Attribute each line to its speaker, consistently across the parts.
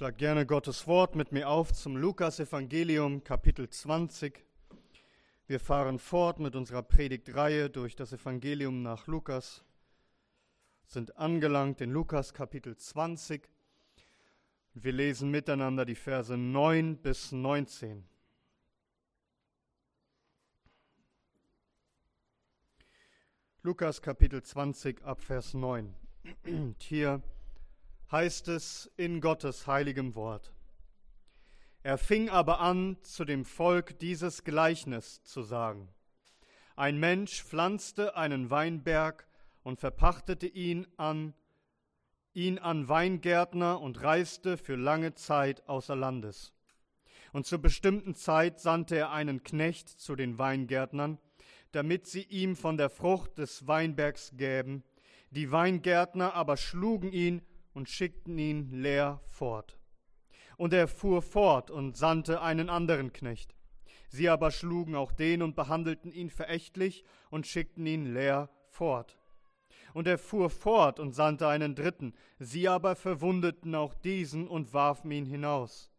Speaker 1: Schlag gerne Gottes Wort mit mir auf zum Lukas-Evangelium, Kapitel 20. Wir fahren fort mit unserer Predigtreihe durch das Evangelium nach Lukas, sind angelangt in Lukas, Kapitel 20. Wir lesen miteinander die Verse 9 bis 19. Lukas, Kapitel 20, ab Vers 9. Hier heißt es in Gottes heiligem Wort. Er fing aber an, zu dem Volk dieses Gleichnis zu sagen. Ein Mensch pflanzte einen Weinberg und verpachtete ihn an ihn an Weingärtner und reiste für lange Zeit außer Landes. Und zur bestimmten Zeit sandte er einen Knecht zu den Weingärtnern, damit sie ihm von der Frucht des Weinbergs gäben. Die Weingärtner aber schlugen ihn und schickten ihn leer fort. Und er fuhr fort und sandte einen anderen Knecht. Sie aber schlugen auch den und behandelten ihn verächtlich und schickten ihn leer fort. Und er fuhr fort und sandte einen dritten. Sie aber verwundeten auch diesen und warfen ihn hinaus.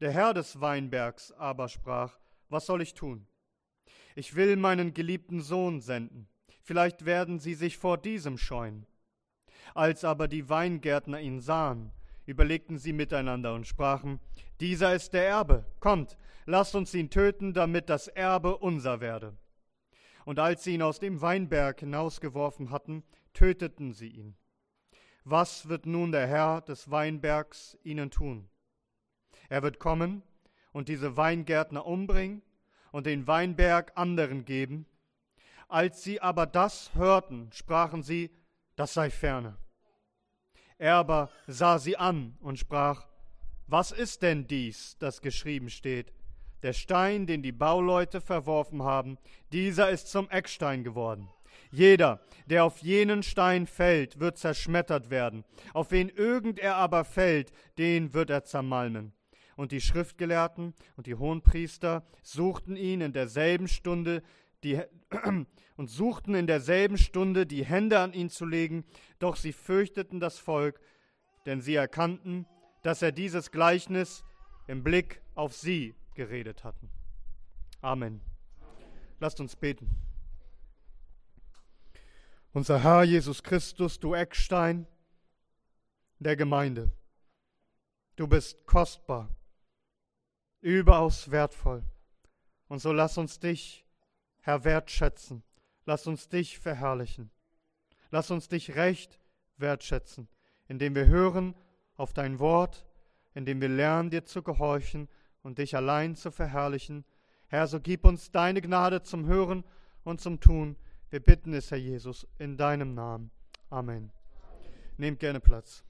Speaker 1: Der Herr des Weinbergs aber sprach, was soll ich tun? Ich will meinen geliebten Sohn senden. Vielleicht werden sie sich vor diesem scheuen. Als aber die Weingärtner ihn sahen, überlegten sie miteinander und sprachen, dieser ist der Erbe, kommt, lasst uns ihn töten, damit das Erbe unser werde. Und als sie ihn aus dem Weinberg hinausgeworfen hatten, töteten sie ihn. Was wird nun der Herr des Weinbergs ihnen tun? Er wird kommen und diese Weingärtner umbringen und den Weinberg anderen geben. Als sie aber das hörten, sprachen sie, das sei ferne. Er aber sah sie an und sprach, was ist denn dies, das geschrieben steht? Der Stein, den die Bauleute verworfen haben, dieser ist zum Eckstein geworden. Jeder, der auf jenen Stein fällt, wird zerschmettert werden. Auf wen irgend er aber fällt, den wird er zermalmen. Und die Schriftgelehrten und die Hohenpriester suchten ihn in derselben Stunde, die, und suchten in derselben Stunde die Hände an ihn zu legen, doch sie fürchteten das Volk, denn sie erkannten, dass er dieses Gleichnis im Blick auf sie geredet hatten. Amen. Lasst uns beten. Unser Herr Jesus Christus, du Eckstein der Gemeinde, du bist kostbar, überaus wertvoll. Und so lass uns dich Herr, wertschätzen. Lass uns dich verherrlichen. Lass uns dich recht wertschätzen, indem wir hören auf dein Wort, indem wir lernen, dir zu gehorchen und dich allein zu verherrlichen. Herr, so gib uns deine Gnade zum Hören und zum Tun. Wir bitten es, Herr Jesus, in deinem Namen. Amen. Nehmt gerne Platz.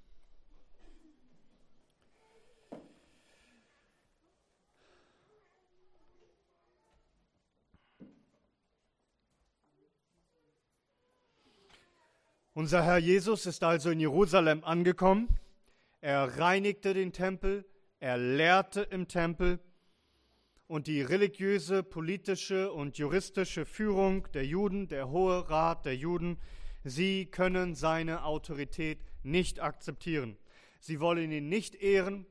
Speaker 1: Unser Herr Jesus ist also in Jerusalem angekommen. Er reinigte den Tempel, er lehrte im Tempel und die religiöse, politische und juristische Führung der Juden, der Hohe Rat der Juden, sie können seine Autorität nicht akzeptieren. Sie wollen ihn nicht ehren,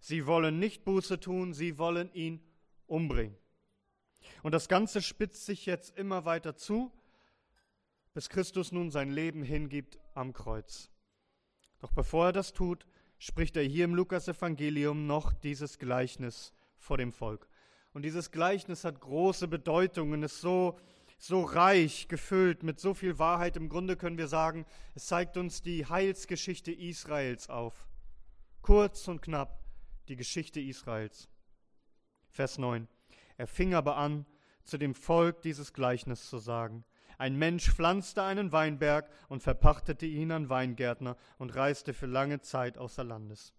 Speaker 1: sie wollen nicht Buße tun, sie wollen ihn umbringen. Und das Ganze spitzt sich jetzt immer weiter zu bis Christus nun sein Leben hingibt am Kreuz. Doch bevor er das tut, spricht er hier im Lukas-Evangelium noch dieses Gleichnis vor dem Volk. Und dieses Gleichnis hat große Bedeutung und ist so, so reich gefüllt mit so viel Wahrheit. Im Grunde können wir sagen, es zeigt uns die Heilsgeschichte Israels auf. Kurz und knapp die Geschichte Israels. Vers 9. Er fing aber an, zu dem Volk dieses Gleichnis zu sagen. Ein Mensch pflanzte einen Weinberg und verpachtete ihn an Weingärtner und reiste für lange Zeit außer Landes.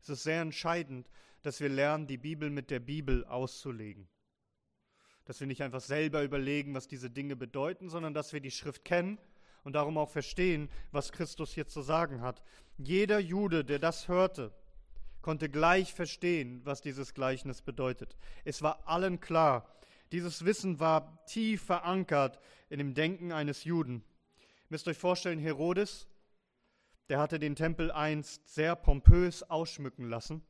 Speaker 1: Es ist sehr entscheidend, dass wir lernen, die Bibel mit der Bibel auszulegen. Dass wir nicht einfach selber überlegen, was diese Dinge bedeuten, sondern dass wir die Schrift kennen und darum auch verstehen, was Christus hier zu sagen hat. Jeder Jude, der das hörte, konnte gleich verstehen, was dieses Gleichnis bedeutet. Es war allen klar, dieses Wissen war tief verankert in dem Denken eines Juden. Ihr müsst euch vorstellen, Herodes, der hatte den Tempel einst sehr pompös ausschmücken lassen.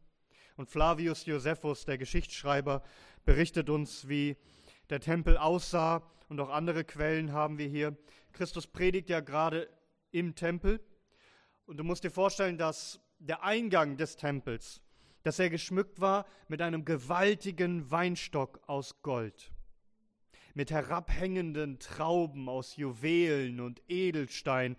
Speaker 1: Und Flavius Josephus, der Geschichtsschreiber, berichtet uns, wie der Tempel aussah. Und auch andere Quellen haben wir hier. Christus predigt ja gerade im Tempel. Und du musst dir vorstellen, dass der Eingang des Tempels, dass er geschmückt war mit einem gewaltigen Weinstock aus Gold, mit herabhängenden Trauben aus Juwelen und Edelstein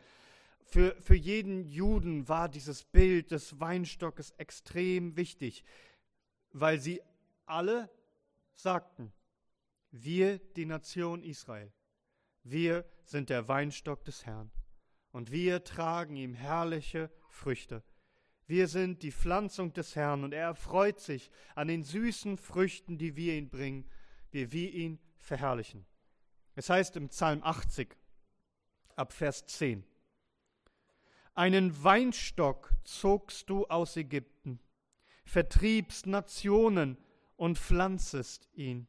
Speaker 1: für, für jeden Juden war dieses Bild des Weinstockes extrem wichtig, weil sie alle sagten, wir, die Nation Israel, wir sind der Weinstock des Herrn und wir tragen ihm herrliche Früchte. Wir sind die Pflanzung des Herrn und er erfreut sich an den süßen Früchten, die wir ihn bringen, wie wir ihn verherrlichen. Es heißt im Psalm 80 ab Vers 10, einen Weinstock zogst du aus Ägypten, vertriebst Nationen und pflanzest ihn.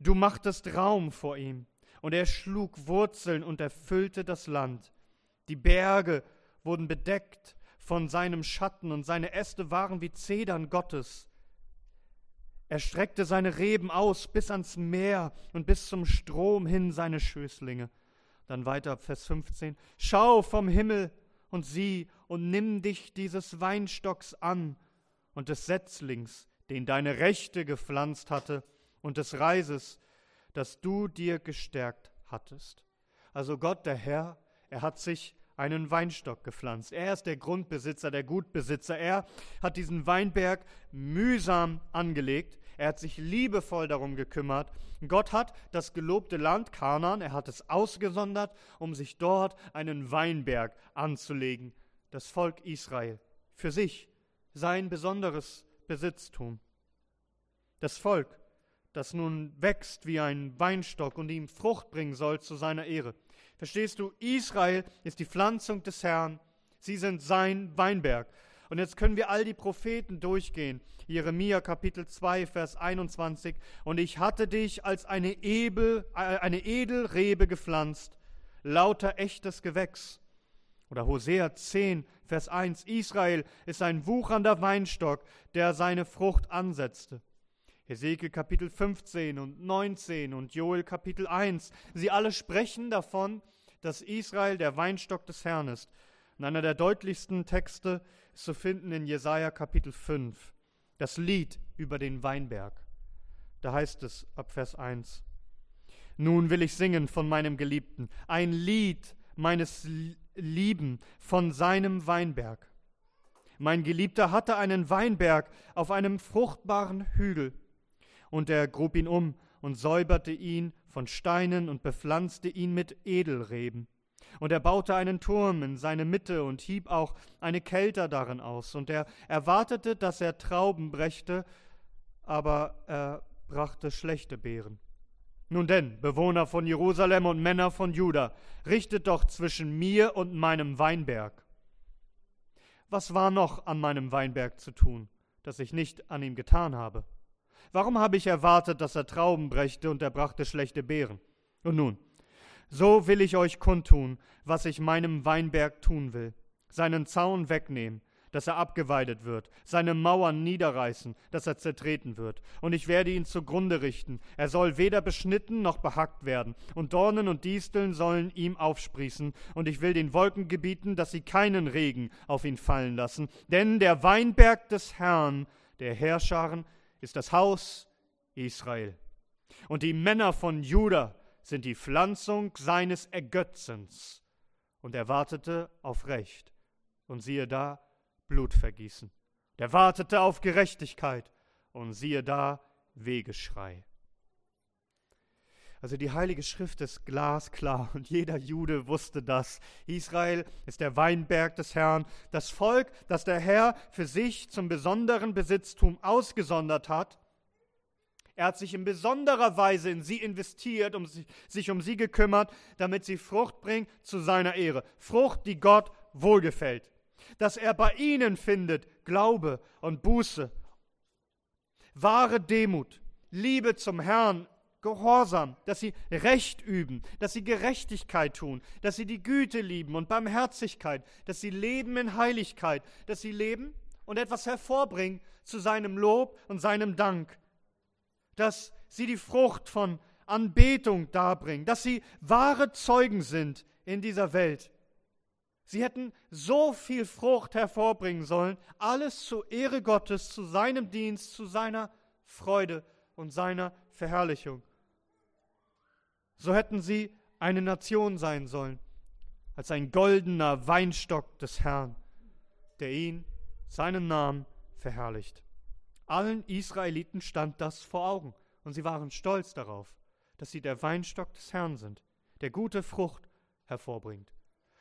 Speaker 1: Du machtest Raum vor ihm, und er schlug Wurzeln und erfüllte das Land. Die Berge wurden bedeckt von seinem Schatten, und seine Äste waren wie Zedern Gottes. Er streckte seine Reben aus bis ans Meer und bis zum Strom hin seine Schößlinge. Dann weiter Vers 15. Schau vom Himmel und sieh und nimm dich dieses Weinstocks an und des Setzlings, den deine Rechte gepflanzt hatte, und des Reises, das du dir gestärkt hattest. Also Gott, der Herr, er hat sich einen Weinstock gepflanzt. Er ist der Grundbesitzer, der Gutbesitzer. Er hat diesen Weinberg mühsam angelegt. Er hat sich liebevoll darum gekümmert. Gott hat das gelobte Land Kanaan, er hat es ausgesondert, um sich dort einen Weinberg anzulegen. Das Volk Israel. Für sich sein besonderes Besitztum. Das Volk, das nun wächst wie ein Weinstock und ihm Frucht bringen soll zu seiner Ehre. Verstehst du, Israel ist die Pflanzung des Herrn. Sie sind sein Weinberg. Und jetzt können wir all die Propheten durchgehen. Jeremia Kapitel 2, Vers 21. Und ich hatte dich als eine, Ebel, äh, eine Edelrebe gepflanzt, lauter echtes Gewächs. Oder Hosea 10, Vers 1. Israel ist ein wuchernder Weinstock, der seine Frucht ansetzte. Hesekiel Kapitel 15 und 19 und Joel Kapitel 1. Sie alle sprechen davon, dass Israel der Weinstock des Herrn ist. Und einer der deutlichsten Texte ist zu finden in Jesaja Kapitel 5, das Lied über den Weinberg. Da heißt es ab Vers 1: Nun will ich singen von meinem Geliebten, ein Lied meines Lieben von seinem Weinberg. Mein Geliebter hatte einen Weinberg auf einem fruchtbaren Hügel, und er grub ihn um und säuberte ihn von Steinen und bepflanzte ihn mit Edelreben. Und er baute einen Turm in seine Mitte und hieb auch eine Kelter darin aus. Und er erwartete, dass er Trauben brächte, aber er brachte schlechte Beeren. Nun denn, Bewohner von Jerusalem und Männer von Juda, richtet doch zwischen mir und meinem Weinberg. Was war noch an meinem Weinberg zu tun, das ich nicht an ihm getan habe? Warum habe ich erwartet, dass er Trauben brächte und er brachte schlechte Beeren? Und nun, so will ich euch kundtun, was ich meinem Weinberg tun will. Seinen Zaun wegnehmen, dass er abgeweidet wird, seine Mauern niederreißen, dass er zertreten wird. Und ich werde ihn zugrunde richten. Er soll weder beschnitten noch behackt werden. Und Dornen und Disteln sollen ihm aufsprießen. Und ich will den Wolken gebieten, dass sie keinen Regen auf ihn fallen lassen. Denn der Weinberg des Herrn, der Herrscharen, ist das Haus Israel. Und die Männer von Juda sind die Pflanzung seines Ergötzens. Und er wartete auf Recht. Und siehe da, Blutvergießen. Er wartete auf Gerechtigkeit. Und siehe da, Wegeschrei. Also die Heilige Schrift ist glasklar und jeder Jude wusste das. Israel ist der Weinberg des Herrn, das Volk, das der Herr für sich zum besonderen Besitztum ausgesondert hat er hat sich in besonderer Weise in sie investiert, um sich, sich um sie gekümmert, damit sie Frucht bringt zu seiner Ehre. Frucht, die Gott wohlgefällt. Dass er bei ihnen findet Glaube und Buße, wahre Demut, Liebe zum Herrn Gehorsam, dass sie Recht üben, dass sie Gerechtigkeit tun, dass sie die Güte lieben und Barmherzigkeit, dass sie leben in Heiligkeit, dass sie leben und etwas hervorbringen zu seinem Lob und seinem Dank, dass sie die Frucht von Anbetung darbringen, dass sie wahre Zeugen sind in dieser Welt. Sie hätten so viel Frucht hervorbringen sollen, alles zur Ehre Gottes, zu seinem Dienst, zu seiner Freude und seiner Verherrlichung. So hätten sie eine Nation sein sollen, als ein goldener Weinstock des Herrn, der ihn, seinen Namen, verherrlicht. Allen Israeliten stand das vor Augen, und sie waren stolz darauf, dass sie der Weinstock des Herrn sind, der gute Frucht hervorbringt.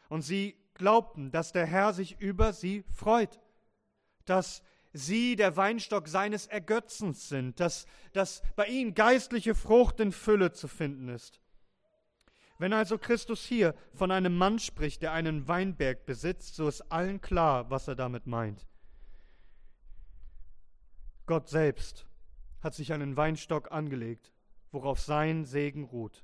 Speaker 1: Und sie glaubten, dass der Herr sich über sie freut, dass sie der Weinstock seines Ergötzens sind, dass, dass bei ihnen geistliche Frucht in Fülle zu finden ist. Wenn also Christus hier von einem Mann spricht, der einen Weinberg besitzt, so ist allen klar, was er damit meint. Gott selbst hat sich einen Weinstock angelegt, worauf sein Segen ruht.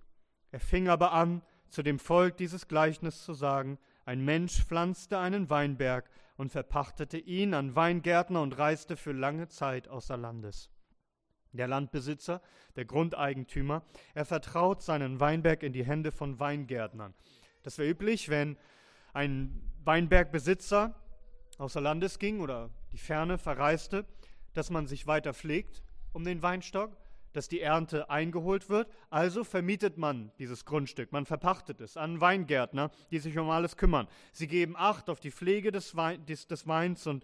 Speaker 1: Er fing aber an, zu dem Volk dieses Gleichnis zu sagen, ein Mensch pflanzte einen Weinberg und verpachtete ihn an Weingärtner und reiste für lange Zeit außer Landes. Der Landbesitzer, der Grundeigentümer, er vertraut seinen Weinberg in die Hände von Weingärtnern. Das wäre üblich, wenn ein Weinbergbesitzer außer Landes ging oder die Ferne verreiste, dass man sich weiter pflegt um den Weinstock, dass die Ernte eingeholt wird. Also vermietet man dieses Grundstück, man verpachtet es an Weingärtner, die sich um alles kümmern. Sie geben Acht auf die Pflege des, Wein, des, des Weins und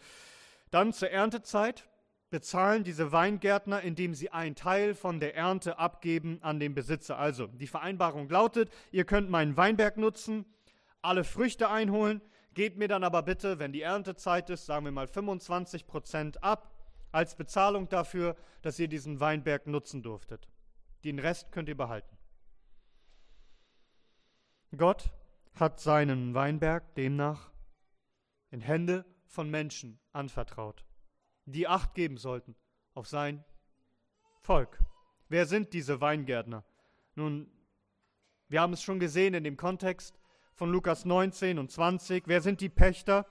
Speaker 1: dann zur Erntezeit bezahlen diese Weingärtner, indem sie einen Teil von der Ernte abgeben an den Besitzer. Also die Vereinbarung lautet, ihr könnt meinen Weinberg nutzen, alle Früchte einholen, gebt mir dann aber bitte, wenn die Erntezeit ist, sagen wir mal 25 Prozent ab, als Bezahlung dafür, dass ihr diesen Weinberg nutzen durftet. Den Rest könnt ihr behalten. Gott hat seinen Weinberg demnach in Hände von Menschen anvertraut die Acht geben sollten auf sein Volk. Wer sind diese Weingärtner? Nun, wir haben es schon gesehen in dem Kontext von Lukas 19 und 20. Wer sind die Pächter,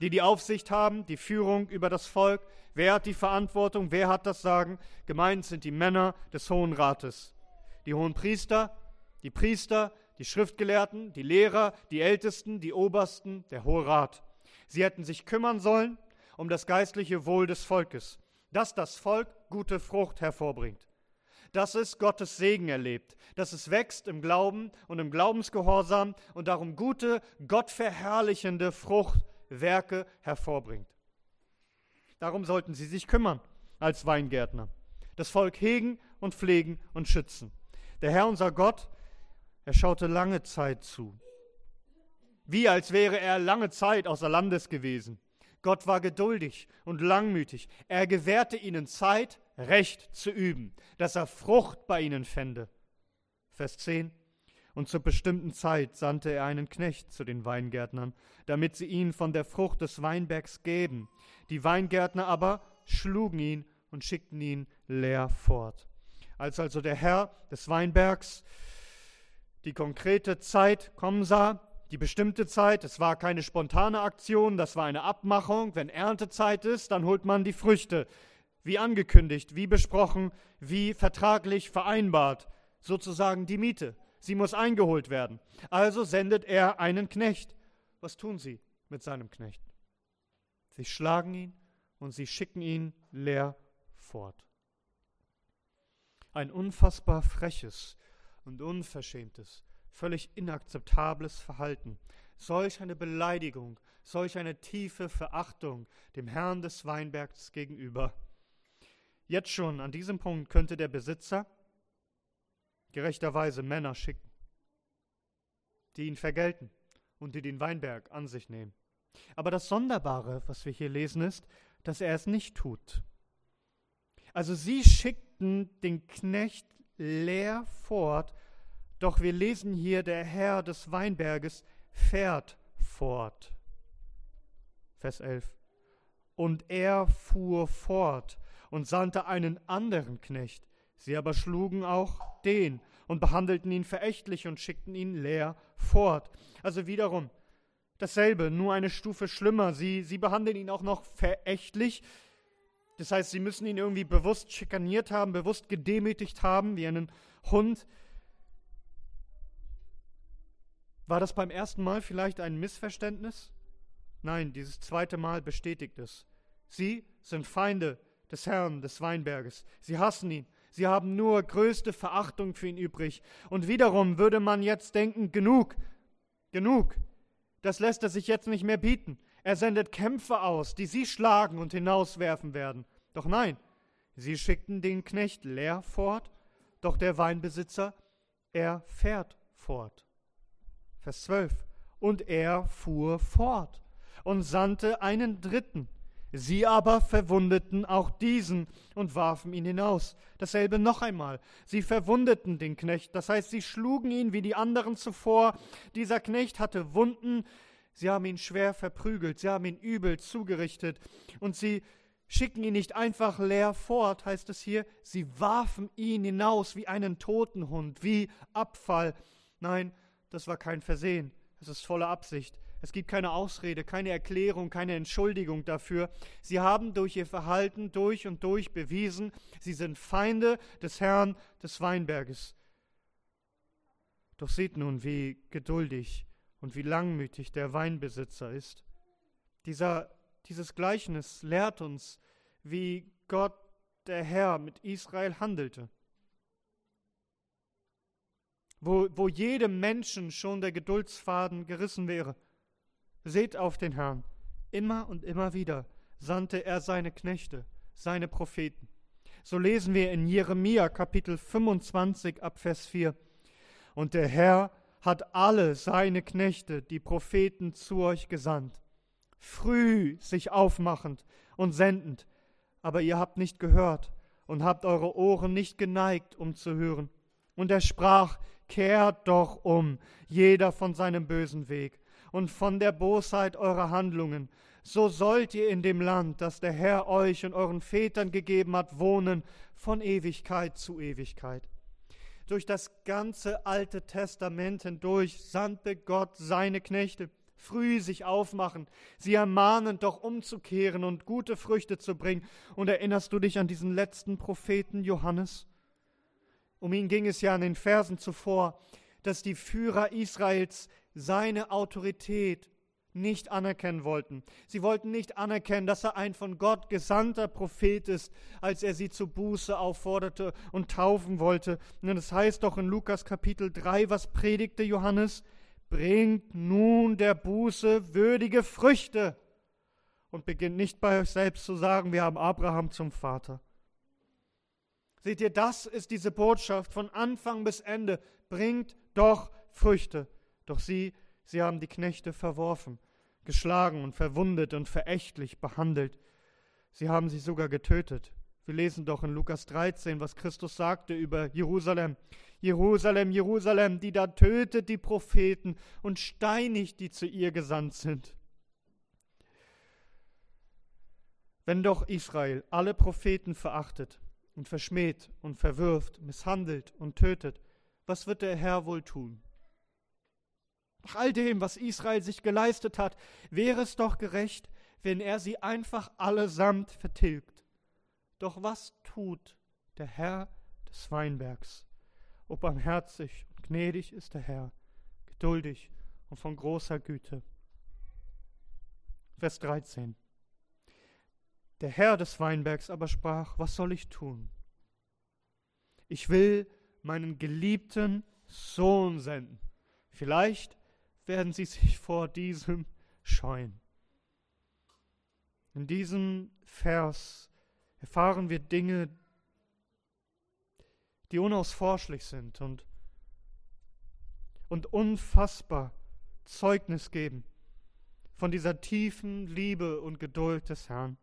Speaker 1: die die Aufsicht haben, die Führung über das Volk? Wer hat die Verantwortung? Wer hat das Sagen? Gemeint sind die Männer des Hohen Rates. Die hohen Priester, die Priester, die Schriftgelehrten, die Lehrer, die Ältesten, die Obersten, der Hohe Rat. Sie hätten sich kümmern sollen um das geistliche Wohl des Volkes, dass das Volk gute Frucht hervorbringt, dass es Gottes Segen erlebt, dass es wächst im Glauben und im Glaubensgehorsam und darum gute, gottverherrlichende Fruchtwerke hervorbringt. Darum sollten sie sich kümmern als Weingärtner, das Volk hegen und pflegen und schützen. Der Herr unser Gott, er schaute lange Zeit zu, wie als wäre er lange Zeit außer Landes gewesen. Gott war geduldig und langmütig. Er gewährte ihnen Zeit, Recht zu üben, dass er Frucht bei ihnen fände. Vers 10. Und zur bestimmten Zeit sandte er einen Knecht zu den Weingärtnern, damit sie ihn von der Frucht des Weinbergs geben. Die Weingärtner aber schlugen ihn und schickten ihn leer fort. Als also der Herr des Weinbergs die konkrete Zeit kommen sah, die bestimmte Zeit. Es war keine spontane Aktion, das war eine Abmachung. Wenn Erntezeit ist, dann holt man die Früchte. Wie angekündigt, wie besprochen, wie vertraglich vereinbart. Sozusagen die Miete. Sie muss eingeholt werden. Also sendet er einen Knecht. Was tun sie mit seinem Knecht? Sie schlagen ihn und sie schicken ihn leer fort. Ein unfassbar freches und unverschämtes völlig inakzeptables Verhalten, solch eine Beleidigung, solch eine tiefe Verachtung dem Herrn des Weinbergs gegenüber. Jetzt schon an diesem Punkt könnte der Besitzer gerechterweise Männer schicken, die ihn vergelten und die den Weinberg an sich nehmen. Aber das Sonderbare, was wir hier lesen, ist, dass er es nicht tut. Also sie schickten den Knecht leer fort doch wir lesen hier, der Herr des Weinberges fährt fort. Vers 11. Und er fuhr fort und sandte einen anderen Knecht, Sie aber schlugen auch den und behandelten ihn verächtlich und schickten ihn leer fort. Also wiederum dasselbe, nur eine Stufe schlimmer. Sie, sie behandeln ihn auch noch verächtlich. Das heißt, sie müssen ihn irgendwie bewusst schikaniert haben, bewusst gedemütigt haben, wie einen Hund. War das beim ersten Mal vielleicht ein Missverständnis? Nein, dieses zweite Mal bestätigt es. Sie sind Feinde des Herrn des Weinberges. Sie hassen ihn. Sie haben nur größte Verachtung für ihn übrig. Und wiederum würde man jetzt denken, genug, genug. Das lässt er sich jetzt nicht mehr bieten. Er sendet Kämpfer aus, die sie schlagen und hinauswerfen werden. Doch nein, sie schickten den Knecht leer fort, doch der Weinbesitzer, er fährt fort. Vers 12. Und er fuhr fort und sandte einen dritten, Sie aber verwundeten auch diesen und warfen ihn hinaus. Dasselbe noch einmal. Sie verwundeten den Knecht, das heißt, sie schlugen ihn wie die anderen zuvor. Dieser Knecht hatte Wunden, sie haben ihn schwer verprügelt, sie haben ihn übel zugerichtet und sie schicken ihn nicht einfach leer fort, heißt es hier, sie warfen ihn hinaus wie einen toten Hund, wie Abfall. Nein, das war kein Versehen, es ist volle Absicht. Es gibt keine Ausrede, keine Erklärung, keine Entschuldigung dafür. Sie haben durch ihr Verhalten durch und durch bewiesen, sie sind Feinde des Herrn des Weinberges. Doch seht nun, wie geduldig und wie langmütig der Weinbesitzer ist. Dieser, dieses Gleichnis lehrt uns, wie Gott der Herr mit Israel handelte. Wo, wo jedem Menschen schon der Geduldsfaden gerissen wäre Seht auf den Herrn. Immer und immer wieder sandte er seine Knechte, seine Propheten. So lesen wir in Jeremia Kapitel 25 ab Vers 4. Und der Herr hat alle seine Knechte, die Propheten, zu euch gesandt, früh sich aufmachend und sendend, aber ihr habt nicht gehört und habt eure Ohren nicht geneigt, um zu hören. Und er sprach, kehrt doch um, jeder von seinem bösen Weg und von der Bosheit eurer Handlungen. So sollt ihr in dem Land, das der Herr euch und euren Vätern gegeben hat, wohnen von Ewigkeit zu Ewigkeit. Durch das ganze Alte Testament hindurch sandte Gott seine Knechte, früh sich aufmachen, sie ermahnen, doch umzukehren und gute Früchte zu bringen. Und erinnerst du dich an diesen letzten Propheten Johannes? Um ihn ging es ja in den Versen zuvor, dass die Führer Israels seine Autorität nicht anerkennen wollten. Sie wollten nicht anerkennen, dass er ein von Gott gesandter Prophet ist, als er sie zur Buße aufforderte und taufen wollte. Und es heißt doch in Lukas Kapitel 3, was predigte Johannes? Bringt nun der Buße würdige Früchte und beginnt nicht bei euch selbst zu sagen, wir haben Abraham zum Vater. Seht ihr, das ist diese Botschaft von Anfang bis Ende. Bringt doch Früchte. Doch sie, sie haben die Knechte verworfen, geschlagen und verwundet und verächtlich behandelt. Sie haben sie sogar getötet. Wir lesen doch in Lukas 13, was Christus sagte über Jerusalem. Jerusalem, Jerusalem, die da tötet die Propheten und steinigt, die zu ihr gesandt sind. Wenn doch Israel alle Propheten verachtet und verschmäht und verwirft, misshandelt und tötet, was wird der Herr wohl tun? Nach all dem, was Israel sich geleistet hat, wäre es doch gerecht, wenn er sie einfach allesamt vertilgt. Doch was tut der Herr des Weinbergs? O barmherzig und gnädig ist der Herr, geduldig und von großer Güte. Vers 13. Der Herr des Weinbergs aber sprach, was soll ich tun? Ich will meinen geliebten Sohn senden. Vielleicht werden sie sich vor diesem scheuen. In diesem Vers erfahren wir Dinge, die unausforschlich sind und, und unfassbar Zeugnis geben von dieser tiefen Liebe und Geduld des Herrn.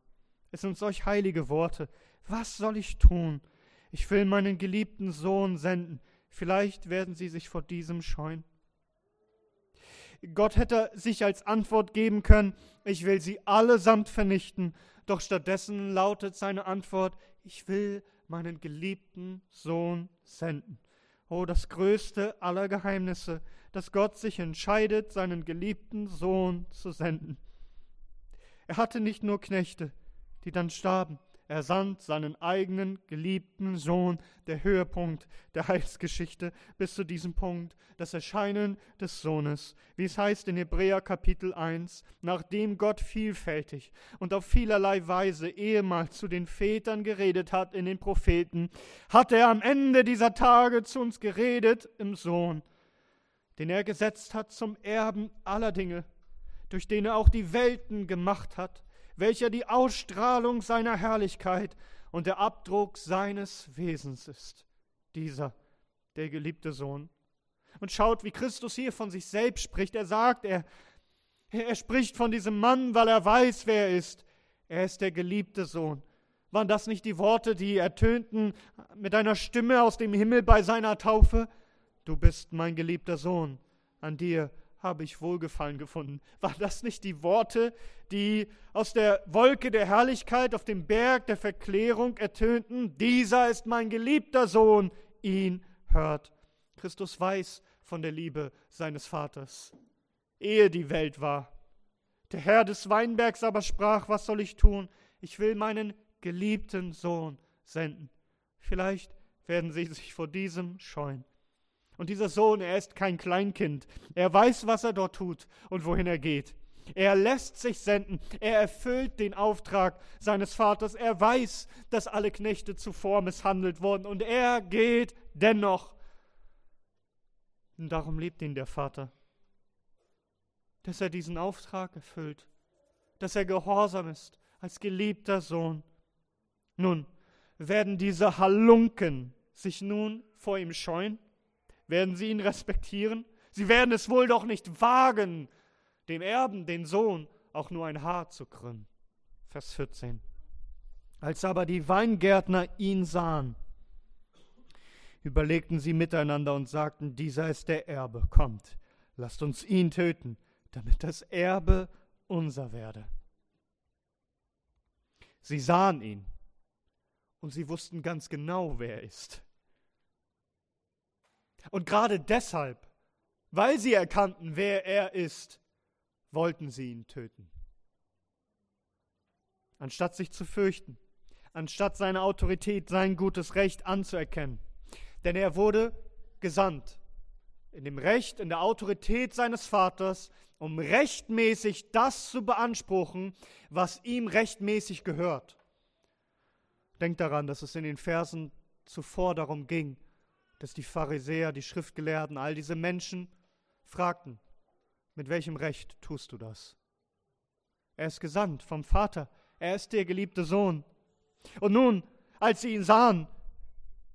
Speaker 1: Es sind solch heilige Worte. Was soll ich tun? Ich will meinen geliebten Sohn senden. Vielleicht werden sie sich vor diesem scheuen. Gott hätte sich als Antwort geben können, ich will sie allesamt vernichten, doch stattdessen lautet seine Antwort, ich will meinen geliebten Sohn senden. Oh, das größte aller Geheimnisse, dass Gott sich entscheidet, seinen geliebten Sohn zu senden. Er hatte nicht nur Knechte, die dann starben, er sandt seinen eigenen geliebten Sohn, der Höhepunkt der Heilsgeschichte, bis zu diesem Punkt, das Erscheinen des Sohnes. Wie es heißt in Hebräer Kapitel 1, nachdem Gott vielfältig und auf vielerlei Weise ehemals zu den Vätern geredet hat in den Propheten, hat er am Ende dieser Tage zu uns geredet im Sohn, den er gesetzt hat zum Erben aller Dinge, durch den er auch die Welten gemacht hat welcher die Ausstrahlung seiner Herrlichkeit und der Abdruck seines Wesens ist. Dieser, der geliebte Sohn. Und schaut, wie Christus hier von sich selbst spricht. Er sagt, er, er spricht von diesem Mann, weil er weiß, wer er ist. Er ist der geliebte Sohn. Waren das nicht die Worte, die ertönten mit einer Stimme aus dem Himmel bei seiner Taufe? Du bist mein geliebter Sohn, an dir habe ich Wohlgefallen gefunden. Waren das nicht die Worte, die aus der Wolke der Herrlichkeit auf dem Berg der Verklärung ertönten? Dieser ist mein geliebter Sohn, ihn hört. Christus weiß von der Liebe seines Vaters, ehe die Welt war. Der Herr des Weinbergs aber sprach, was soll ich tun? Ich will meinen geliebten Sohn senden. Vielleicht werden sie sich vor diesem scheuen. Und dieser Sohn, er ist kein Kleinkind. Er weiß, was er dort tut und wohin er geht. Er lässt sich senden. Er erfüllt den Auftrag seines Vaters. Er weiß, dass alle Knechte zuvor misshandelt wurden. Und er geht dennoch. Und darum liebt ihn der Vater. Dass er diesen Auftrag erfüllt. Dass er gehorsam ist als geliebter Sohn. Nun, werden diese Halunken sich nun vor ihm scheuen? Werden sie ihn respektieren? Sie werden es wohl doch nicht wagen, dem Erben, den Sohn, auch nur ein Haar zu krümmen. Vers 14. Als aber die Weingärtner ihn sahen, überlegten sie miteinander und sagten, dieser ist der Erbe, kommt, lasst uns ihn töten, damit das Erbe unser werde. Sie sahen ihn und sie wussten ganz genau, wer er ist. Und gerade deshalb, weil sie erkannten, wer er ist, wollten sie ihn töten. Anstatt sich zu fürchten, anstatt seine Autorität, sein gutes Recht anzuerkennen. Denn er wurde gesandt in dem Recht, in der Autorität seines Vaters, um rechtmäßig das zu beanspruchen, was ihm rechtmäßig gehört. Denkt daran, dass es in den Versen zuvor darum ging, dass die Pharisäer, die Schriftgelehrten, all diese Menschen fragten, mit welchem Recht tust du das? Er ist gesandt vom Vater, er ist der geliebte Sohn. Und nun, als sie ihn sahen,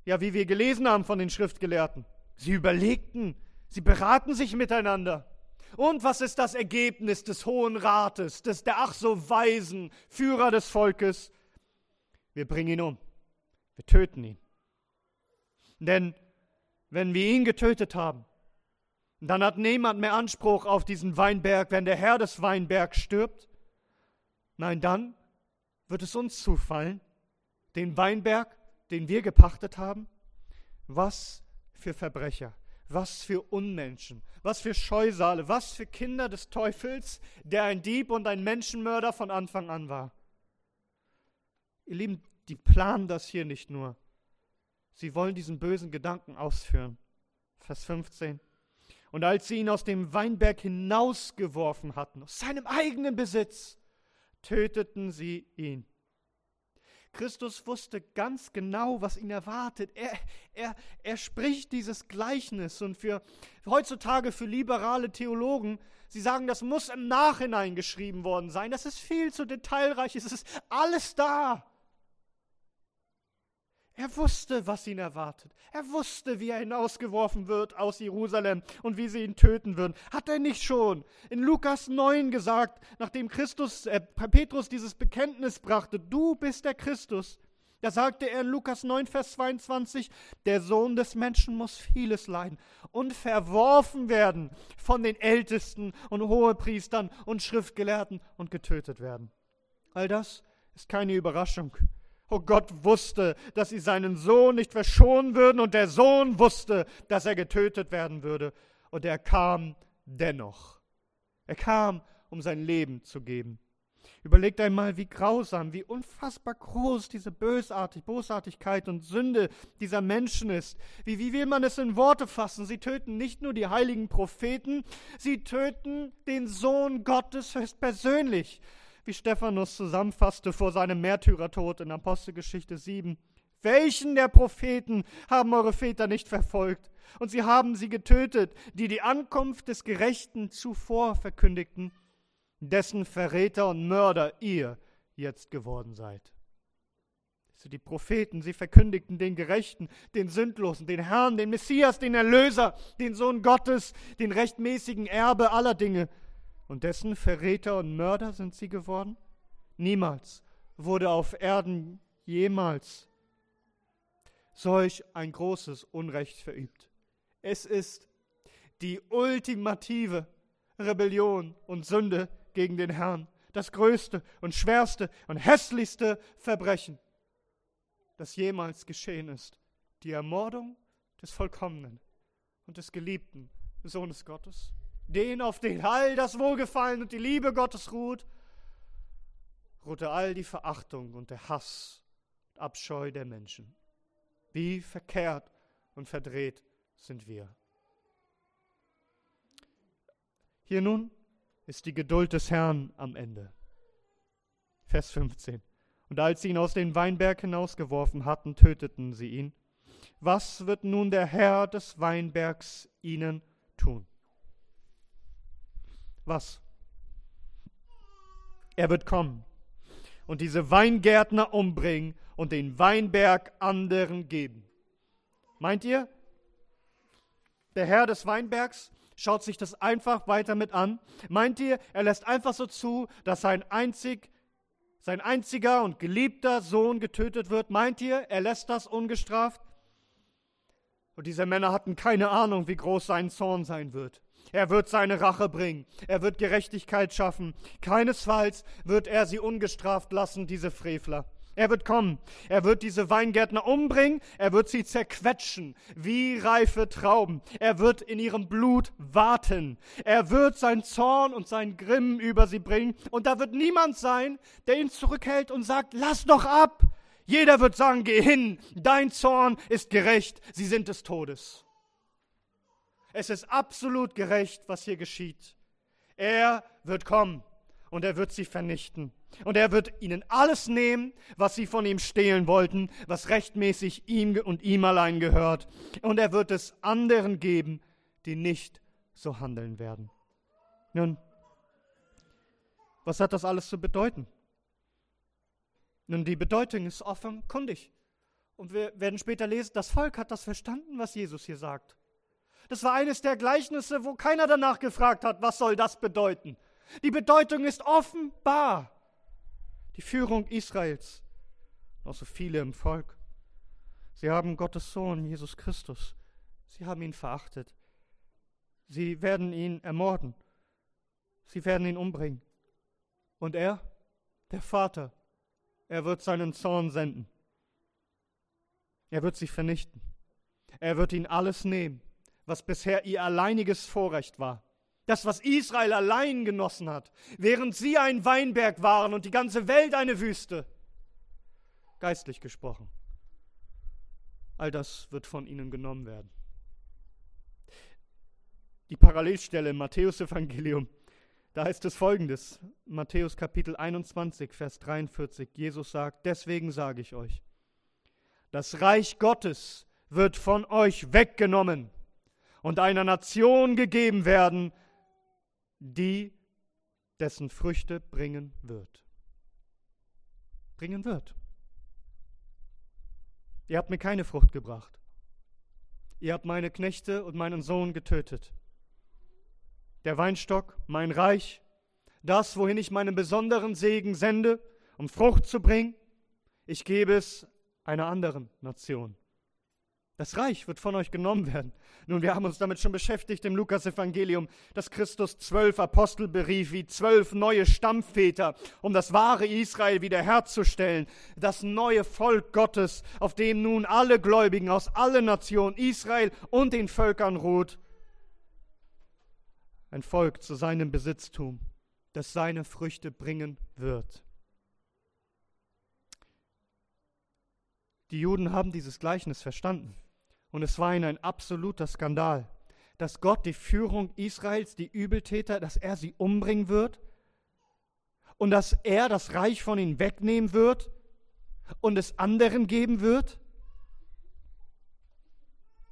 Speaker 1: ja, wie wir gelesen haben von den Schriftgelehrten, sie überlegten, sie beraten sich miteinander. Und was ist das Ergebnis des Hohen Rates, des der ach so weisen Führer des Volkes? Wir bringen ihn um. Wir töten ihn. Denn wenn wir ihn getötet haben, dann hat niemand mehr Anspruch auf diesen Weinberg, wenn der Herr des Weinbergs stirbt. Nein, dann wird es uns zufallen, den Weinberg, den wir gepachtet haben. Was für Verbrecher, was für Unmenschen, was für Scheusale, was für Kinder des Teufels, der ein Dieb und ein Menschenmörder von Anfang an war. Ihr Lieben, die planen das hier nicht nur. Sie wollen diesen bösen Gedanken ausführen. Vers 15. Und als sie ihn aus dem Weinberg hinausgeworfen hatten, aus seinem eigenen Besitz, töteten sie ihn. Christus wusste ganz genau, was ihn erwartet. Er, er, er spricht dieses Gleichnis und für heutzutage für liberale Theologen, sie sagen, das muss im Nachhinein geschrieben worden sein. Das ist viel zu detailreich. Es ist alles da. Er wusste, was ihn erwartet. Er wusste, wie er hinausgeworfen wird aus Jerusalem und wie sie ihn töten würden. Hat er nicht schon in Lukas 9 gesagt, nachdem Christus, äh, Petrus dieses Bekenntnis brachte, du bist der Christus. Da sagte er in Lukas 9, Vers 22, der Sohn des Menschen muss vieles leiden und verworfen werden von den Ältesten und Hohepriestern und Schriftgelehrten und getötet werden. All das ist keine Überraschung. Oh Gott wusste, dass sie seinen Sohn nicht verschonen würden und der Sohn wusste, dass er getötet werden würde. Und er kam dennoch. Er kam, um sein Leben zu geben. Überlegt einmal, wie grausam, wie unfassbar groß diese Bösartig, Bosartigkeit und Sünde dieser Menschen ist. Wie, wie will man es in Worte fassen? Sie töten nicht nur die heiligen Propheten, sie töten den Sohn Gottes höchstpersönlich. Wie Stephanus zusammenfasste vor seinem Märtyrertod in Apostelgeschichte 7. Welchen der Propheten haben eure Väter nicht verfolgt? Und sie haben sie getötet, die die Ankunft des Gerechten zuvor verkündigten dessen Verräter und Mörder ihr jetzt geworden seid. Die Propheten, sie verkündigten den Gerechten, den Sündlosen, den Herrn, den Messias, den Erlöser, den Sohn Gottes, den rechtmäßigen Erbe aller Dinge. Und dessen Verräter und Mörder sind sie geworden? Niemals wurde auf Erden jemals solch ein großes Unrecht verübt. Es ist die ultimative Rebellion und Sünde, gegen den Herrn. Das größte und schwerste und hässlichste Verbrechen, das jemals geschehen ist. Die Ermordung des Vollkommenen und des geliebten Sohnes Gottes. Den, auf den all das Wohlgefallen und die Liebe Gottes ruht, ruhte all die Verachtung und der Hass und Abscheu der Menschen. Wie verkehrt und verdreht sind wir. Hier nun ist die Geduld des Herrn am Ende. Vers 15. Und als sie ihn aus dem Weinberg hinausgeworfen hatten, töteten sie ihn. Was wird nun der Herr des Weinbergs ihnen tun? Was? Er wird kommen und diese Weingärtner umbringen und den Weinberg anderen geben. Meint ihr, der Herr des Weinbergs schaut sich das einfach weiter mit an. Meint ihr, er lässt einfach so zu, dass sein einzig sein einziger und geliebter Sohn getötet wird? Meint ihr, er lässt das ungestraft? Und diese Männer hatten keine Ahnung, wie groß sein Zorn sein wird. Er wird seine Rache bringen. Er wird Gerechtigkeit schaffen. Keinesfalls wird er sie ungestraft lassen, diese Frevler. Er wird kommen. Er wird diese Weingärtner umbringen. Er wird sie zerquetschen wie reife Trauben. Er wird in ihrem Blut warten. Er wird sein Zorn und sein Grimm über sie bringen. Und da wird niemand sein, der ihn zurückhält und sagt, lass doch ab. Jeder wird sagen, geh hin. Dein Zorn ist gerecht. Sie sind des Todes. Es ist absolut gerecht, was hier geschieht. Er wird kommen und er wird sie vernichten. Und er wird ihnen alles nehmen, was sie von ihm stehlen wollten, was rechtmäßig ihm und ihm allein gehört. Und er wird es anderen geben, die nicht so handeln werden. Nun, was hat das alles zu bedeuten? Nun, die Bedeutung ist offenkundig. Und wir werden später lesen, das Volk hat das verstanden, was Jesus hier sagt. Das war eines der Gleichnisse, wo keiner danach gefragt hat, was soll das bedeuten. Die Bedeutung ist offenbar die Führung Israels, auch so viele im Volk. Sie haben Gottes Sohn, Jesus Christus. Sie haben ihn verachtet. Sie werden ihn ermorden. Sie werden ihn umbringen. Und er, der Vater, er wird seinen Zorn senden. Er wird sie vernichten. Er wird ihnen alles nehmen, was bisher ihr alleiniges Vorrecht war das, was Israel allein genossen hat, während sie ein Weinberg waren und die ganze Welt eine Wüste. Geistlich gesprochen. All das wird von ihnen genommen werden. Die Parallelstelle im Matthäus-Evangelium, da heißt es folgendes: Matthäus Kapitel 21, Vers 43. Jesus sagt: Deswegen sage ich euch, das Reich Gottes wird von euch weggenommen und einer Nation gegeben werden, die dessen Früchte bringen wird. Bringen wird. Ihr habt mir keine Frucht gebracht. Ihr habt meine Knechte und meinen Sohn getötet. Der Weinstock, mein Reich, das, wohin ich meinen besonderen Segen sende, um Frucht zu bringen, ich gebe es einer anderen Nation. Das Reich wird von euch genommen werden. Nun, wir haben uns damit schon beschäftigt im Lukas-Evangelium, dass Christus zwölf Apostel berief, wie zwölf neue Stammväter, um das wahre Israel wiederherzustellen. Das neue Volk Gottes, auf dem nun alle Gläubigen aus allen Nationen, Israel und den Völkern ruht. Ein Volk zu seinem Besitztum, das seine Früchte bringen wird. Die Juden haben dieses Gleichnis verstanden. Und es war ihnen ein absoluter Skandal, dass Gott die Führung Israels, die Übeltäter, dass er sie umbringen wird und dass er das Reich von ihnen wegnehmen wird und es anderen geben wird.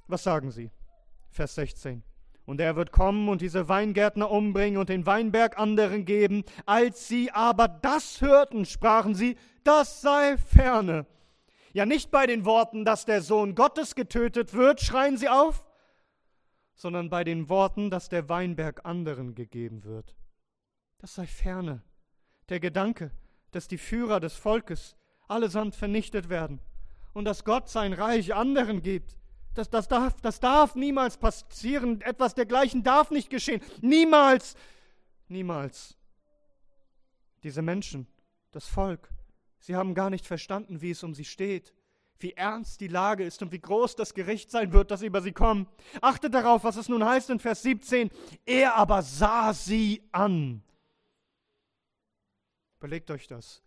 Speaker 1: Was sagen sie? Vers 16. Und er wird kommen und diese Weingärtner umbringen und den Weinberg anderen geben. Als sie aber das hörten, sprachen sie, das sei ferne. Ja, nicht bei den Worten, dass der Sohn Gottes getötet wird, schreien sie auf, sondern bei den Worten, dass der Weinberg anderen gegeben wird. Das sei ferne. Der Gedanke, dass die Führer des Volkes allesamt vernichtet werden und dass Gott sein Reich anderen gibt. Das, das, darf, das darf niemals passieren. Etwas dergleichen darf nicht geschehen. Niemals. Niemals. Diese Menschen, das Volk, Sie haben gar nicht verstanden, wie es um sie steht, wie ernst die Lage ist und wie groß das Gericht sein wird, das über sie kommt. Achtet darauf, was es nun heißt in Vers 17. Er aber sah sie an. Überlegt euch das,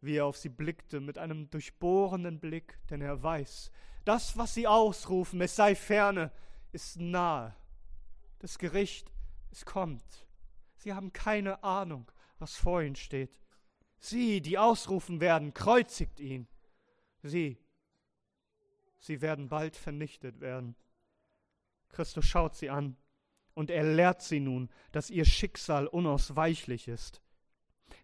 Speaker 1: wie er auf sie blickte mit einem durchbohrenden Blick, denn er weiß, das, was sie ausrufen, es sei ferne, ist nahe. Das Gericht, es kommt. Sie haben keine Ahnung, was vor ihnen steht. Sie, die ausrufen werden, kreuzigt ihn. Sie, sie werden bald vernichtet werden. Christus schaut sie an und er lehrt sie nun, dass ihr Schicksal unausweichlich ist.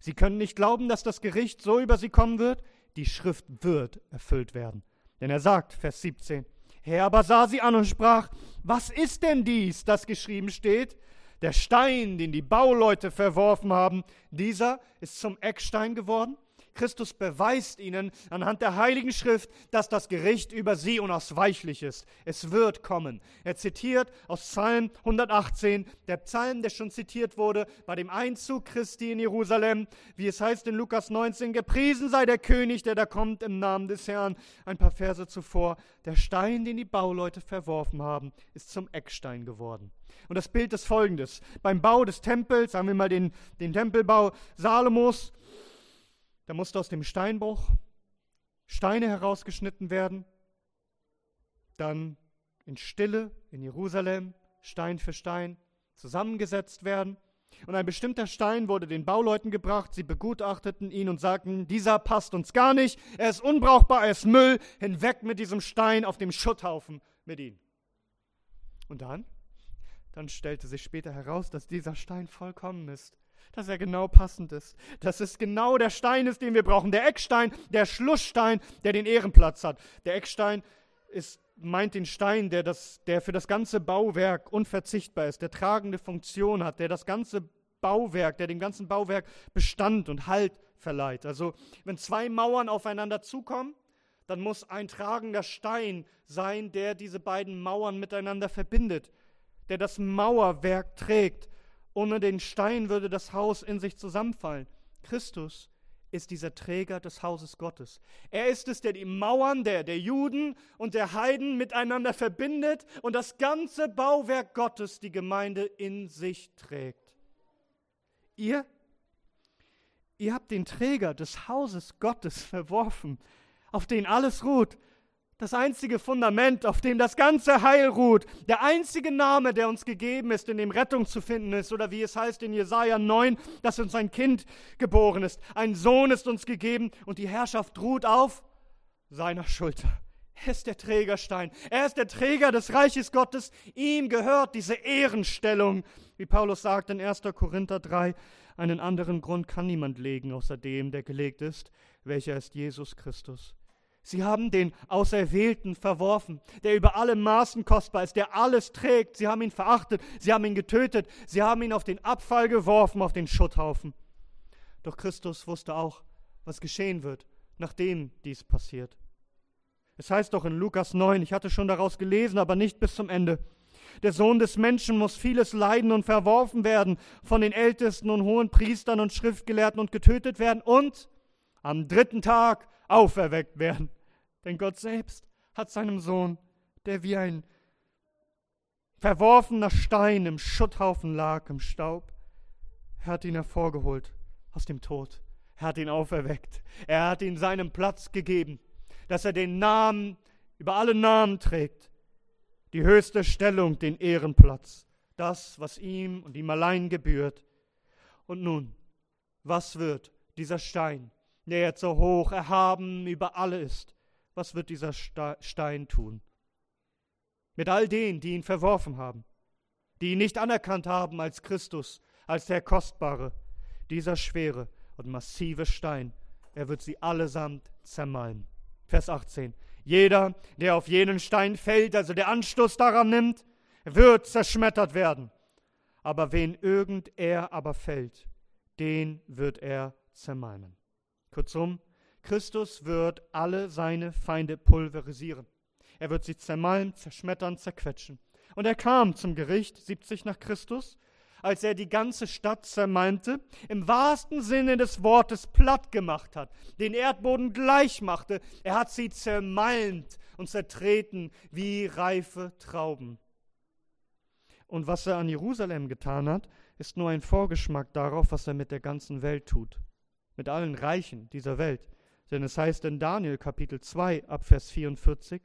Speaker 1: Sie können nicht glauben, dass das Gericht so über sie kommen wird. Die Schrift wird erfüllt werden. Denn er sagt, Vers 17, Herr aber sah sie an und sprach, was ist denn dies, das geschrieben steht? Der Stein, den die Bauleute verworfen haben, dieser ist zum Eckstein geworden. Christus beweist ihnen anhand der Heiligen Schrift, dass das Gericht über sie unausweichlich ist. Es wird kommen. Er zitiert aus Psalm 118, der Psalm, der schon zitiert wurde bei dem Einzug Christi in Jerusalem, wie es heißt in Lukas 19, gepriesen sei der König, der da kommt im Namen des Herrn. Ein paar Verse zuvor, der Stein, den die Bauleute verworfen haben, ist zum Eckstein geworden. Und das Bild ist folgendes. Beim Bau des Tempels, sagen wir mal den, den Tempelbau Salomos, da musste aus dem Steinbruch Steine herausgeschnitten werden, dann in Stille in Jerusalem Stein für Stein zusammengesetzt werden. Und ein bestimmter Stein wurde den Bauleuten gebracht, sie begutachteten ihn und sagten, dieser passt uns gar nicht, er ist unbrauchbar, er ist Müll, hinweg mit diesem Stein auf dem Schutthaufen mit ihm. Und dann dann stellte sich später heraus, dass dieser Stein vollkommen ist, dass er genau passend ist, dass es genau der Stein ist, den wir brauchen, der Eckstein, der Schlussstein, der den Ehrenplatz hat. Der Eckstein ist, meint den Stein, der, das, der für das ganze Bauwerk unverzichtbar ist, der tragende Funktion hat, der das ganze Bauwerk, der dem ganzen Bauwerk Bestand und Halt verleiht. Also wenn zwei Mauern aufeinander zukommen, dann muss ein tragender Stein sein, der diese beiden Mauern miteinander verbindet der das Mauerwerk trägt. Ohne den Stein würde das Haus in sich zusammenfallen. Christus ist dieser Träger des Hauses Gottes. Er ist es, der die Mauern der, der Juden und der Heiden miteinander verbindet und das ganze Bauwerk Gottes, die Gemeinde, in sich trägt. Ihr, ihr habt den Träger des Hauses Gottes verworfen, auf den alles ruht, das einzige Fundament, auf dem das ganze Heil ruht, der einzige Name, der uns gegeben ist, in dem Rettung zu finden ist, oder wie es heißt in Jesaja 9, dass uns ein Kind geboren ist, ein Sohn ist uns gegeben und die Herrschaft ruht auf seiner Schulter. Er ist der Trägerstein, er ist der Träger des Reiches Gottes, ihm gehört diese Ehrenstellung, wie Paulus sagt in 1. Korinther 3, einen anderen Grund kann niemand legen, außer dem, der gelegt ist, welcher ist Jesus Christus. Sie haben den Auserwählten verworfen, der über alle Maßen kostbar ist, der alles trägt. Sie haben ihn verachtet, sie haben ihn getötet, sie haben ihn auf den Abfall geworfen, auf den Schutthaufen. Doch Christus wusste auch, was geschehen wird, nachdem dies passiert. Es heißt doch in Lukas 9, ich hatte schon daraus gelesen, aber nicht bis zum Ende. Der Sohn des Menschen muss vieles leiden und verworfen werden, von den Ältesten und hohen Priestern und Schriftgelehrten und getötet werden und am dritten Tag auferweckt werden. Denn Gott selbst hat seinem Sohn, der wie ein verworfener Stein im Schutthaufen lag, im Staub, er hat ihn hervorgeholt aus dem Tod. Er hat ihn auferweckt. Er hat ihm seinen Platz gegeben, dass er den Namen über alle Namen trägt die höchste Stellung, den Ehrenplatz, das, was ihm und ihm allein gebührt. Und nun, was wird dieser Stein, der jetzt so hoch erhaben über alle ist, was wird dieser Stein tun? Mit all denen, die ihn verworfen haben, die ihn nicht anerkannt haben als Christus, als der Kostbare, dieser schwere und massive Stein, er wird sie allesamt zermalmen. Vers 18. Jeder, der auf jenen Stein fällt, also der Anstoß daran nimmt, wird zerschmettert werden. Aber wen irgend er aber fällt, den wird er zermalmen. Kurzum, Christus wird alle seine Feinde pulverisieren. Er wird sie zermalmen, zerschmettern, zerquetschen. Und er kam zum Gericht 70 nach Christus als er die ganze Stadt zermalmte, im wahrsten Sinne des Wortes platt gemacht hat, den Erdboden gleich machte. Er hat sie zermalmt und zertreten wie reife Trauben. Und was er an Jerusalem getan hat, ist nur ein Vorgeschmack darauf, was er mit der ganzen Welt tut, mit allen Reichen dieser Welt. Denn es heißt in Daniel Kapitel 2 ab Vers 44,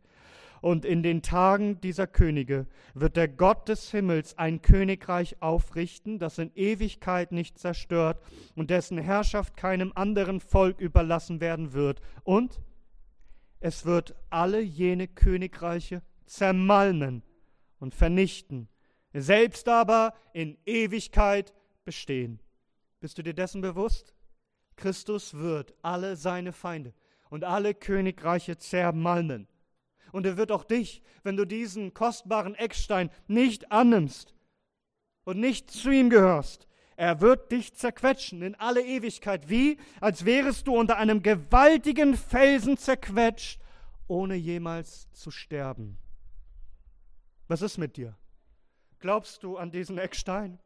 Speaker 1: und in den Tagen dieser Könige wird der Gott des Himmels ein Königreich aufrichten, das in Ewigkeit nicht zerstört und dessen Herrschaft keinem anderen Volk überlassen werden wird. Und es wird alle jene Königreiche zermalmen und vernichten, selbst aber in Ewigkeit bestehen. Bist du dir dessen bewusst? Christus wird alle seine Feinde und alle Königreiche zermalmen und er wird auch dich, wenn du diesen kostbaren Eckstein nicht annimmst und nicht zu ihm gehörst, er wird dich zerquetschen in alle Ewigkeit, wie als wärest du unter einem gewaltigen Felsen zerquetscht, ohne jemals zu sterben. Was ist mit dir? Glaubst du an diesen Eckstein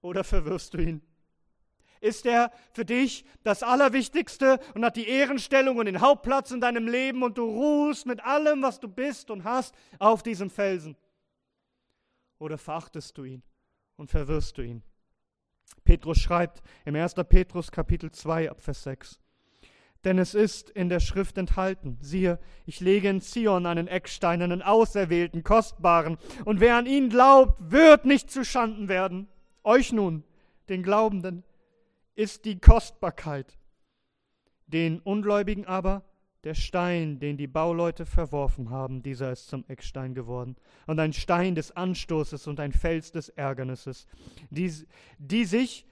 Speaker 1: oder verwirrst du ihn? Ist er für dich das Allerwichtigste und hat die Ehrenstellung und den Hauptplatz in deinem Leben und du ruhst mit allem, was du bist und hast, auf diesem Felsen? Oder verachtest du ihn und verwirrst du ihn? Petrus schreibt im 1. Petrus Kapitel 2 ab Vers 6. Denn es ist in der Schrift enthalten, siehe, ich lege in Zion einen Eckstein, einen auserwählten, kostbaren, und wer an ihn glaubt, wird nicht zu Schanden werden. Euch nun, den Glaubenden, ist die Kostbarkeit. Den Ungläubigen aber der Stein, den die Bauleute verworfen haben, dieser ist zum Eckstein geworden. Und ein Stein des Anstoßes und ein Fels des Ärgernisses, die, die sich,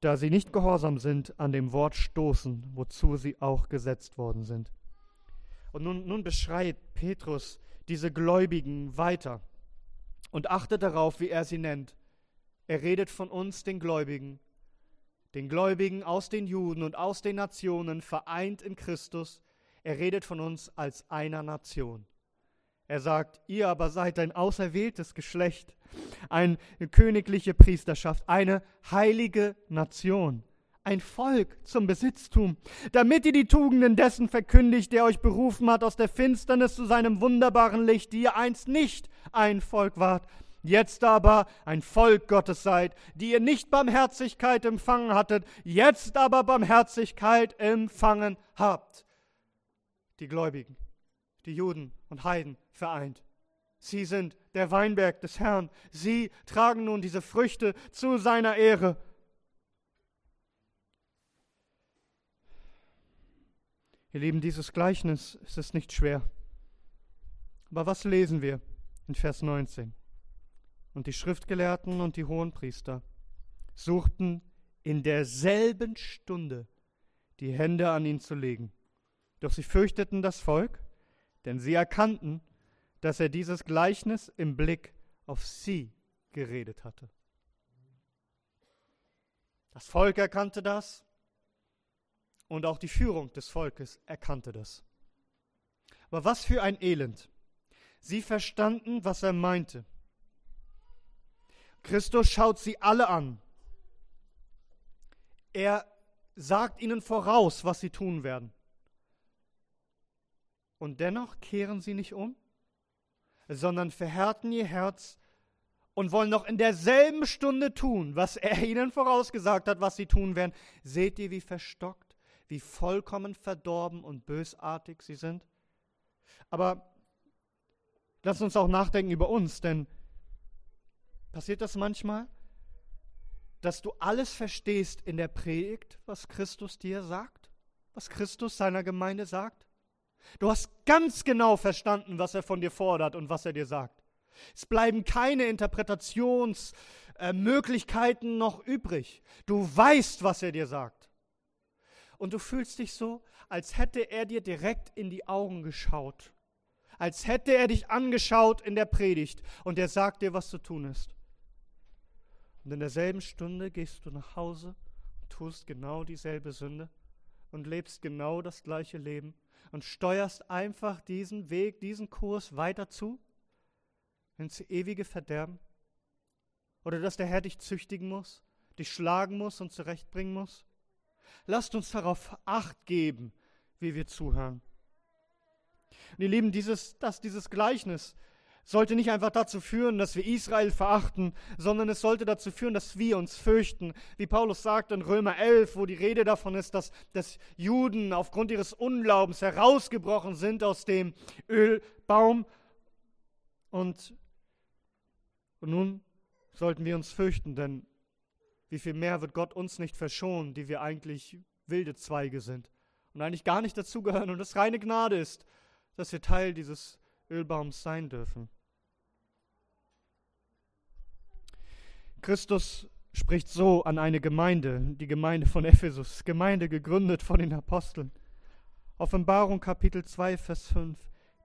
Speaker 1: da sie nicht gehorsam sind, an dem Wort stoßen, wozu sie auch gesetzt worden sind. Und nun, nun beschreibt Petrus diese Gläubigen weiter und achtet darauf, wie er sie nennt. Er redet von uns, den Gläubigen, den Gläubigen aus den Juden und aus den Nationen, vereint in Christus. Er redet von uns als einer Nation. Er sagt, ihr aber seid ein auserwähltes Geschlecht, eine königliche Priesterschaft, eine heilige Nation, ein Volk zum Besitztum, damit ihr die Tugenden dessen verkündigt, der euch berufen hat aus der Finsternis zu seinem wunderbaren Licht, die ihr einst nicht ein Volk wart, jetzt aber ein Volk Gottes seid, die ihr nicht Barmherzigkeit empfangen hattet, jetzt aber Barmherzigkeit empfangen habt. Die Gläubigen, die Juden und Heiden vereint. Sie sind der Weinberg des Herrn. Sie tragen nun diese Früchte zu seiner Ehre. Ihr Lieben, dieses Gleichnis es ist nicht schwer. Aber was lesen wir in Vers 19? Und die Schriftgelehrten und die Hohenpriester suchten in derselben Stunde die Hände an ihn zu legen. Doch sie fürchteten das Volk, denn sie erkannten, dass er dieses Gleichnis im Blick auf sie geredet hatte. Das Volk erkannte das und auch die Führung des Volkes erkannte das. Aber was für ein Elend. Sie verstanden, was er meinte. Christus schaut sie alle an. Er sagt ihnen voraus, was sie tun werden. Und dennoch kehren sie nicht um, sondern verhärten ihr Herz und wollen noch in derselben Stunde tun, was er ihnen vorausgesagt hat, was sie tun werden. Seht ihr, wie verstockt, wie vollkommen verdorben und bösartig sie sind? Aber lasst uns auch nachdenken über uns, denn passiert das manchmal, dass du alles verstehst in der Predigt, was Christus dir sagt, was Christus seiner Gemeinde sagt? Du hast ganz genau verstanden, was er von dir fordert und was er dir sagt. Es bleiben keine Interpretationsmöglichkeiten noch übrig. Du weißt, was er dir sagt. Und du fühlst dich so, als hätte er dir direkt in die Augen geschaut. Als hätte er dich angeschaut in der Predigt und er sagt dir, was zu tun ist. Und in derselben Stunde gehst du nach Hause und tust genau dieselbe Sünde und lebst genau das gleiche Leben und steuerst einfach diesen Weg, diesen Kurs weiter zu ins ewige Verderben? Oder dass der Herr dich züchtigen muss, dich schlagen muss und zurechtbringen muss? Lasst uns darauf acht geben, wie wir zuhören. Und ihr Lieben, dieses, dass dieses Gleichnis sollte nicht einfach dazu führen, dass wir Israel verachten, sondern es sollte dazu führen, dass wir uns fürchten. Wie Paulus sagt in Römer 11, wo die Rede davon ist, dass, dass Juden aufgrund ihres Unglaubens herausgebrochen sind aus dem Ölbaum. Und, und nun sollten wir uns fürchten, denn wie viel mehr wird Gott uns nicht verschonen, die wir eigentlich wilde Zweige sind und eigentlich gar nicht dazugehören und es reine Gnade ist, dass wir Teil dieses Ölbaums sein dürfen. Christus spricht so an eine Gemeinde, die Gemeinde von Ephesus, Gemeinde gegründet von den Aposteln. Offenbarung Kapitel 2, Vers 5.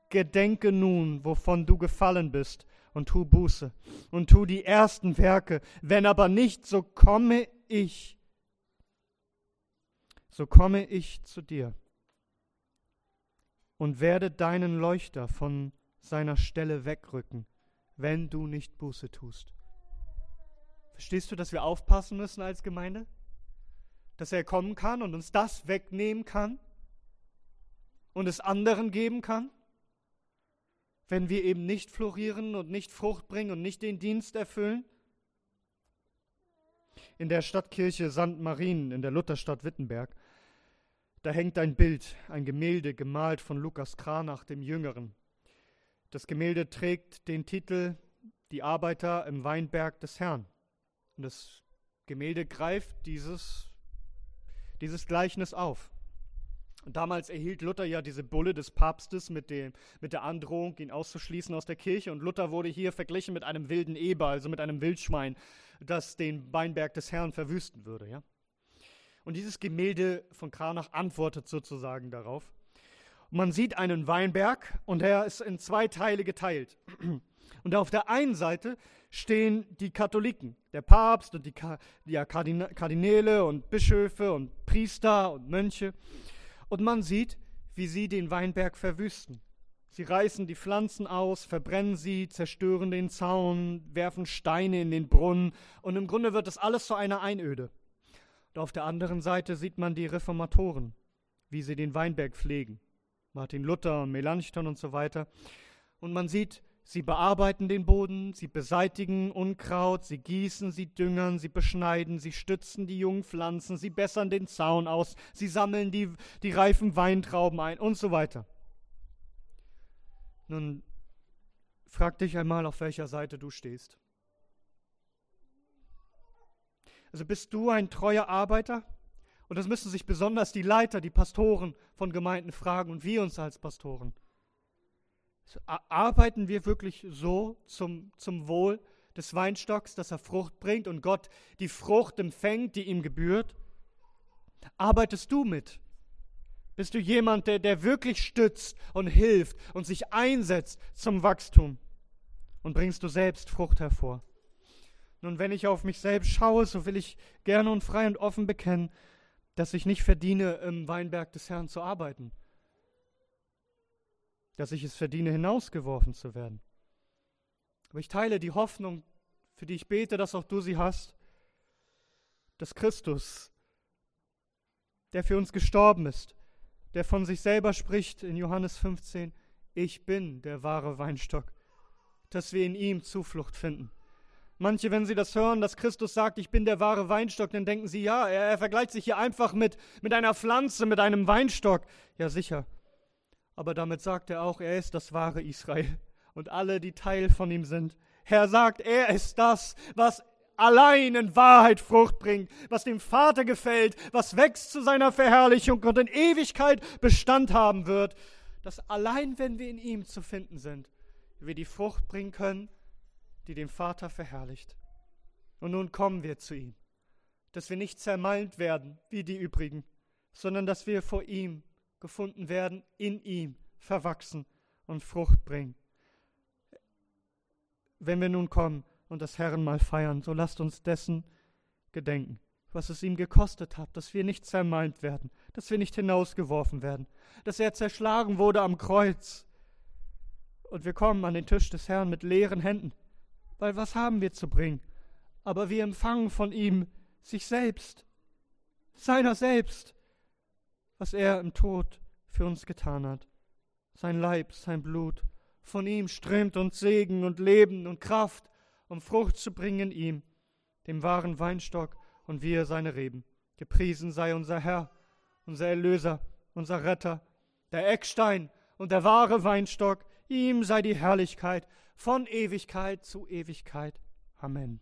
Speaker 1: Gedenke nun, wovon du gefallen bist, und tu Buße und tu die ersten Werke. Wenn aber nicht, so komme ich, so komme ich zu dir und werde deinen Leuchter von seiner Stelle wegrücken, wenn du nicht Buße tust. Verstehst du, dass wir aufpassen müssen als Gemeinde? Dass er kommen kann und uns das wegnehmen kann und es anderen geben kann? Wenn wir eben nicht florieren und nicht Frucht bringen und nicht den Dienst erfüllen? In der Stadtkirche St. Marien in der Lutherstadt Wittenberg da hängt ein Bild, ein Gemälde gemalt von Lukas Kranach dem Jüngeren. Das Gemälde trägt den Titel Die Arbeiter im Weinberg des Herrn. Und das Gemälde greift dieses, dieses Gleichnis auf. Und damals erhielt Luther ja diese Bulle des Papstes mit, dem, mit der Androhung, ihn auszuschließen aus der Kirche. Und Luther wurde hier verglichen mit einem wilden Eber, also mit einem Wildschwein, das den Weinberg des Herrn verwüsten würde. Ja? Und dieses Gemälde von Kranach antwortet sozusagen darauf. Man sieht einen Weinberg und er ist in zwei Teile geteilt. Und auf der einen Seite stehen die Katholiken, der Papst und die, Kardinäle und Bischöfe und Priester und Mönche. Und man sieht, wie sie den Weinberg verwüsten. Sie reißen die Pflanzen aus, verbrennen sie, zerstören den Zaun, werfen Steine in den Brunnen und im Grunde wird das alles zu einer Einöde. Und auf der anderen Seite sieht man die Reformatoren, wie sie den Weinberg pflegen. Martin Luther, Melanchthon und so weiter. Und man sieht, sie bearbeiten den Boden, sie beseitigen Unkraut, sie gießen, sie düngern, sie beschneiden, sie stützen die jungen Pflanzen, sie bessern den Zaun aus, sie sammeln die, die reifen Weintrauben ein und so weiter. Nun, frag dich einmal, auf welcher Seite du stehst. Also bist du ein treuer Arbeiter? Und das müssen sich besonders die Leiter, die Pastoren von Gemeinden fragen und wir uns als Pastoren. Arbeiten wir wirklich so zum, zum Wohl des Weinstocks, dass er Frucht bringt und Gott die Frucht empfängt, die ihm gebührt? Arbeitest du mit? Bist du jemand, der, der wirklich stützt und hilft und sich einsetzt zum Wachstum? Und bringst du selbst Frucht hervor? Nun, wenn ich auf mich selbst schaue, so will ich gerne und frei und offen bekennen, dass ich nicht verdiene, im Weinberg des Herrn zu arbeiten. Dass ich es verdiene, hinausgeworfen zu werden. Aber ich teile die Hoffnung, für die ich bete, dass auch du sie hast, dass Christus, der für uns gestorben ist, der von sich selber spricht in Johannes 15, ich bin der wahre Weinstock, dass wir in ihm Zuflucht finden. Manche, wenn sie das hören, dass Christus sagt, ich bin der wahre Weinstock, dann denken sie, ja, er, er vergleicht sich hier einfach mit, mit einer Pflanze, mit einem Weinstock. Ja, sicher. Aber damit sagt er auch, er ist das wahre Israel und alle, die Teil von ihm sind. Er sagt, er ist das, was allein in Wahrheit Frucht bringt, was dem Vater gefällt, was wächst zu seiner Verherrlichung und in Ewigkeit Bestand haben wird, dass allein wenn wir in ihm zu finden sind, wir die Frucht bringen können, die den Vater verherrlicht. Und nun kommen wir zu ihm, dass wir nicht zermalmt werden wie die übrigen, sondern dass wir vor ihm gefunden werden, in ihm verwachsen und Frucht bringen. Wenn wir nun kommen und das Herrenmal feiern, so lasst uns dessen gedenken, was es ihm gekostet hat, dass wir nicht zermalmt werden, dass wir nicht hinausgeworfen werden, dass er zerschlagen wurde am Kreuz. Und wir kommen an den Tisch des Herrn mit leeren Händen, weil was haben wir zu bringen? Aber wir empfangen von ihm sich selbst, seiner selbst, was er im Tod für uns getan hat. Sein Leib, sein Blut, von ihm strömt uns Segen und Leben und Kraft, um Frucht zu bringen ihm, dem wahren Weinstock, und wir seine Reben. Gepriesen sei unser Herr, unser Erlöser, unser Retter, der Eckstein und der wahre Weinstock, ihm sei die Herrlichkeit von Ewigkeit zu Ewigkeit. Amen.